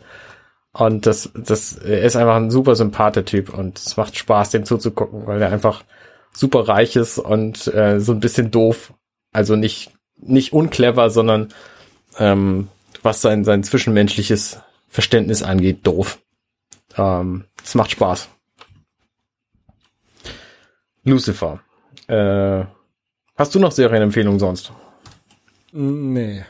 Und das, das, er ist einfach ein super sympathischer Typ und es macht Spaß, dem zuzugucken, weil er einfach super reich ist und äh, so ein bisschen doof. Also nicht, nicht unclever, sondern ähm, was sein, sein zwischenmenschliches Verständnis angeht, doof. Ähm, es macht Spaß. Lucifer. Äh, hast du noch Serienempfehlungen sonst? Nee.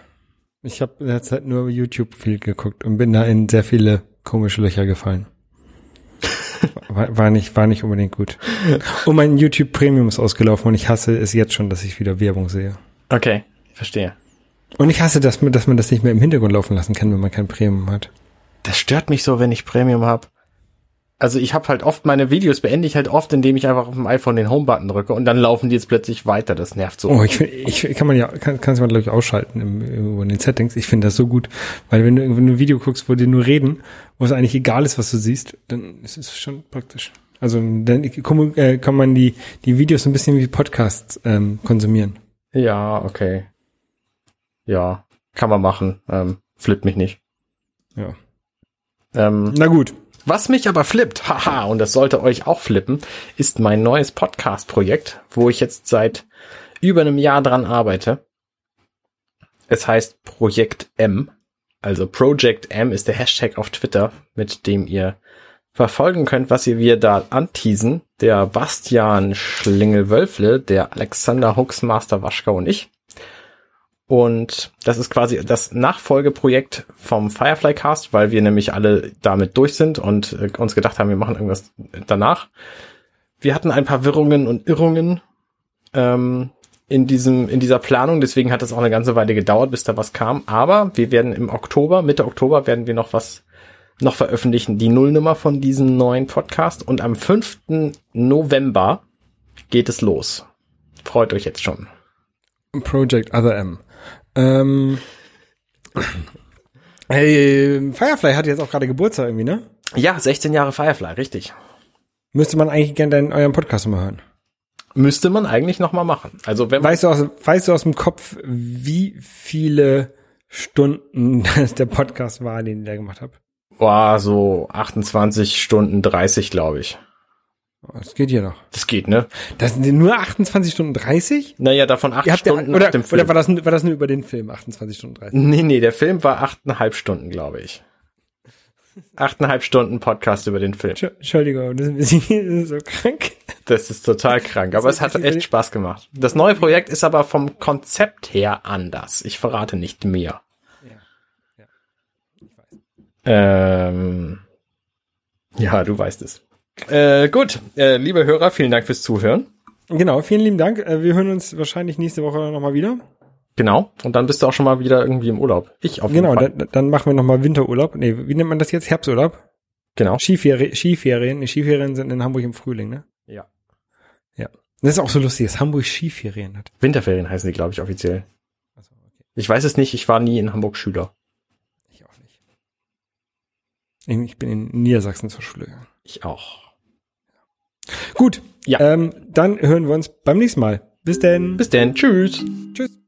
Ich habe in der Zeit nur YouTube viel geguckt und bin da in sehr viele komische Löcher gefallen. War, war nicht, war nicht unbedingt gut. Und mein YouTube Premium ist ausgelaufen und ich hasse es jetzt schon, dass ich wieder Werbung sehe. Okay, verstehe. Und ich hasse, dass man, dass man das nicht mehr im Hintergrund laufen lassen kann, wenn man kein Premium hat. Das stört mich so, wenn ich Premium habe. Also ich habe halt oft meine Videos beende ich halt oft, indem ich einfach auf dem iPhone den Home-Button drücke und dann laufen die jetzt plötzlich weiter. Das nervt so. Oh, ich, ich kann man ja, kann, du mal, glaube ich, ausschalten im, in den Settings. Ich finde das so gut. Weil wenn du, wenn du ein Video guckst, wo die nur reden, wo es eigentlich egal ist, was du siehst, dann ist es schon praktisch. Also dann kann, äh, kann man die, die Videos ein bisschen wie Podcasts ähm, konsumieren. Ja, okay. Ja, kann man machen. Ähm, flippt mich nicht. Ja. Ähm, Na gut. Was mich aber flippt, haha, und das sollte euch auch flippen, ist mein neues Podcast-Projekt, wo ich jetzt seit über einem Jahr dran arbeite. Es heißt Projekt M. Also Project M ist der Hashtag auf Twitter, mit dem ihr verfolgen könnt, was ihr wir da anteasen. Der Bastian Schlingel-Wölfle, der Alexander Huxmaster Waschka und ich. Und das ist quasi das Nachfolgeprojekt vom Firefly Cast, weil wir nämlich alle damit durch sind und äh, uns gedacht haben, wir machen irgendwas danach. Wir hatten ein paar Wirrungen und Irrungen ähm, in diesem in dieser Planung, deswegen hat es auch eine ganze Weile gedauert, bis da was kam. Aber wir werden im Oktober, Mitte Oktober, werden wir noch was noch veröffentlichen, die Nullnummer von diesem neuen Podcast. Und am 5. November geht es los. Freut euch jetzt schon. Project Other M. Ähm, hey, Firefly hat jetzt auch gerade Geburtstag irgendwie, ne? Ja, 16 Jahre Firefly, richtig. Müsste man eigentlich gerne deinen, euren Podcast mal hören. Müsste man eigentlich noch mal machen. Also wenn Weißt du aus, weißt du aus dem Kopf, wie viele Stunden der Podcast war, den ich da gemacht habe? Boah, so 28 Stunden 30, glaube ich. Das geht hier noch. Das geht, ne? Das sind nur 28 Stunden 30? Naja, davon acht Ihr habt ja, Stunden oder, nach dem Film. oder war das, war das nur über den Film, 28 Stunden 30? nee, nee, der Film war achteinhalb Stunden, glaube ich. Achteinhalb Stunden Podcast über den Film. Entschu- Entschuldigung, das ist, ein bisschen, das ist so krank. Das ist total krank, aber es hat echt Spaß gemacht. Das neue Projekt ist aber vom Konzept her anders. Ich verrate nicht mehr. Ähm, ja, du weißt es. Äh, gut, äh, liebe Hörer, vielen Dank fürs Zuhören. Genau, vielen lieben Dank. Äh, Wir hören uns wahrscheinlich nächste Woche nochmal wieder. Genau, und dann bist du auch schon mal wieder irgendwie im Urlaub. Ich auf jeden Genau, Fall. dann, dann machen wir nochmal Winterurlaub. Nee, wie nennt man das jetzt? Herbsturlaub? genau. Skiferien, Skiferien. Die Skiferien sind in Hamburg im Frühling, ne? Ja. Ja. Das ist auch so lustig, dass Hamburg Skiferien hat. Winterferien heißen die, glaube ich, offiziell. Achso, okay. Ich weiß es nicht, ich war nie in Hamburg Schüler. Ich auch nicht. Ich ich bin in Niedersachsen zur Schule gegangen. Ich auch. Gut. Ja. Ähm, dann hören wir uns beim nächsten Mal. Bis denn. Bis denn, tschüss. Tschüss.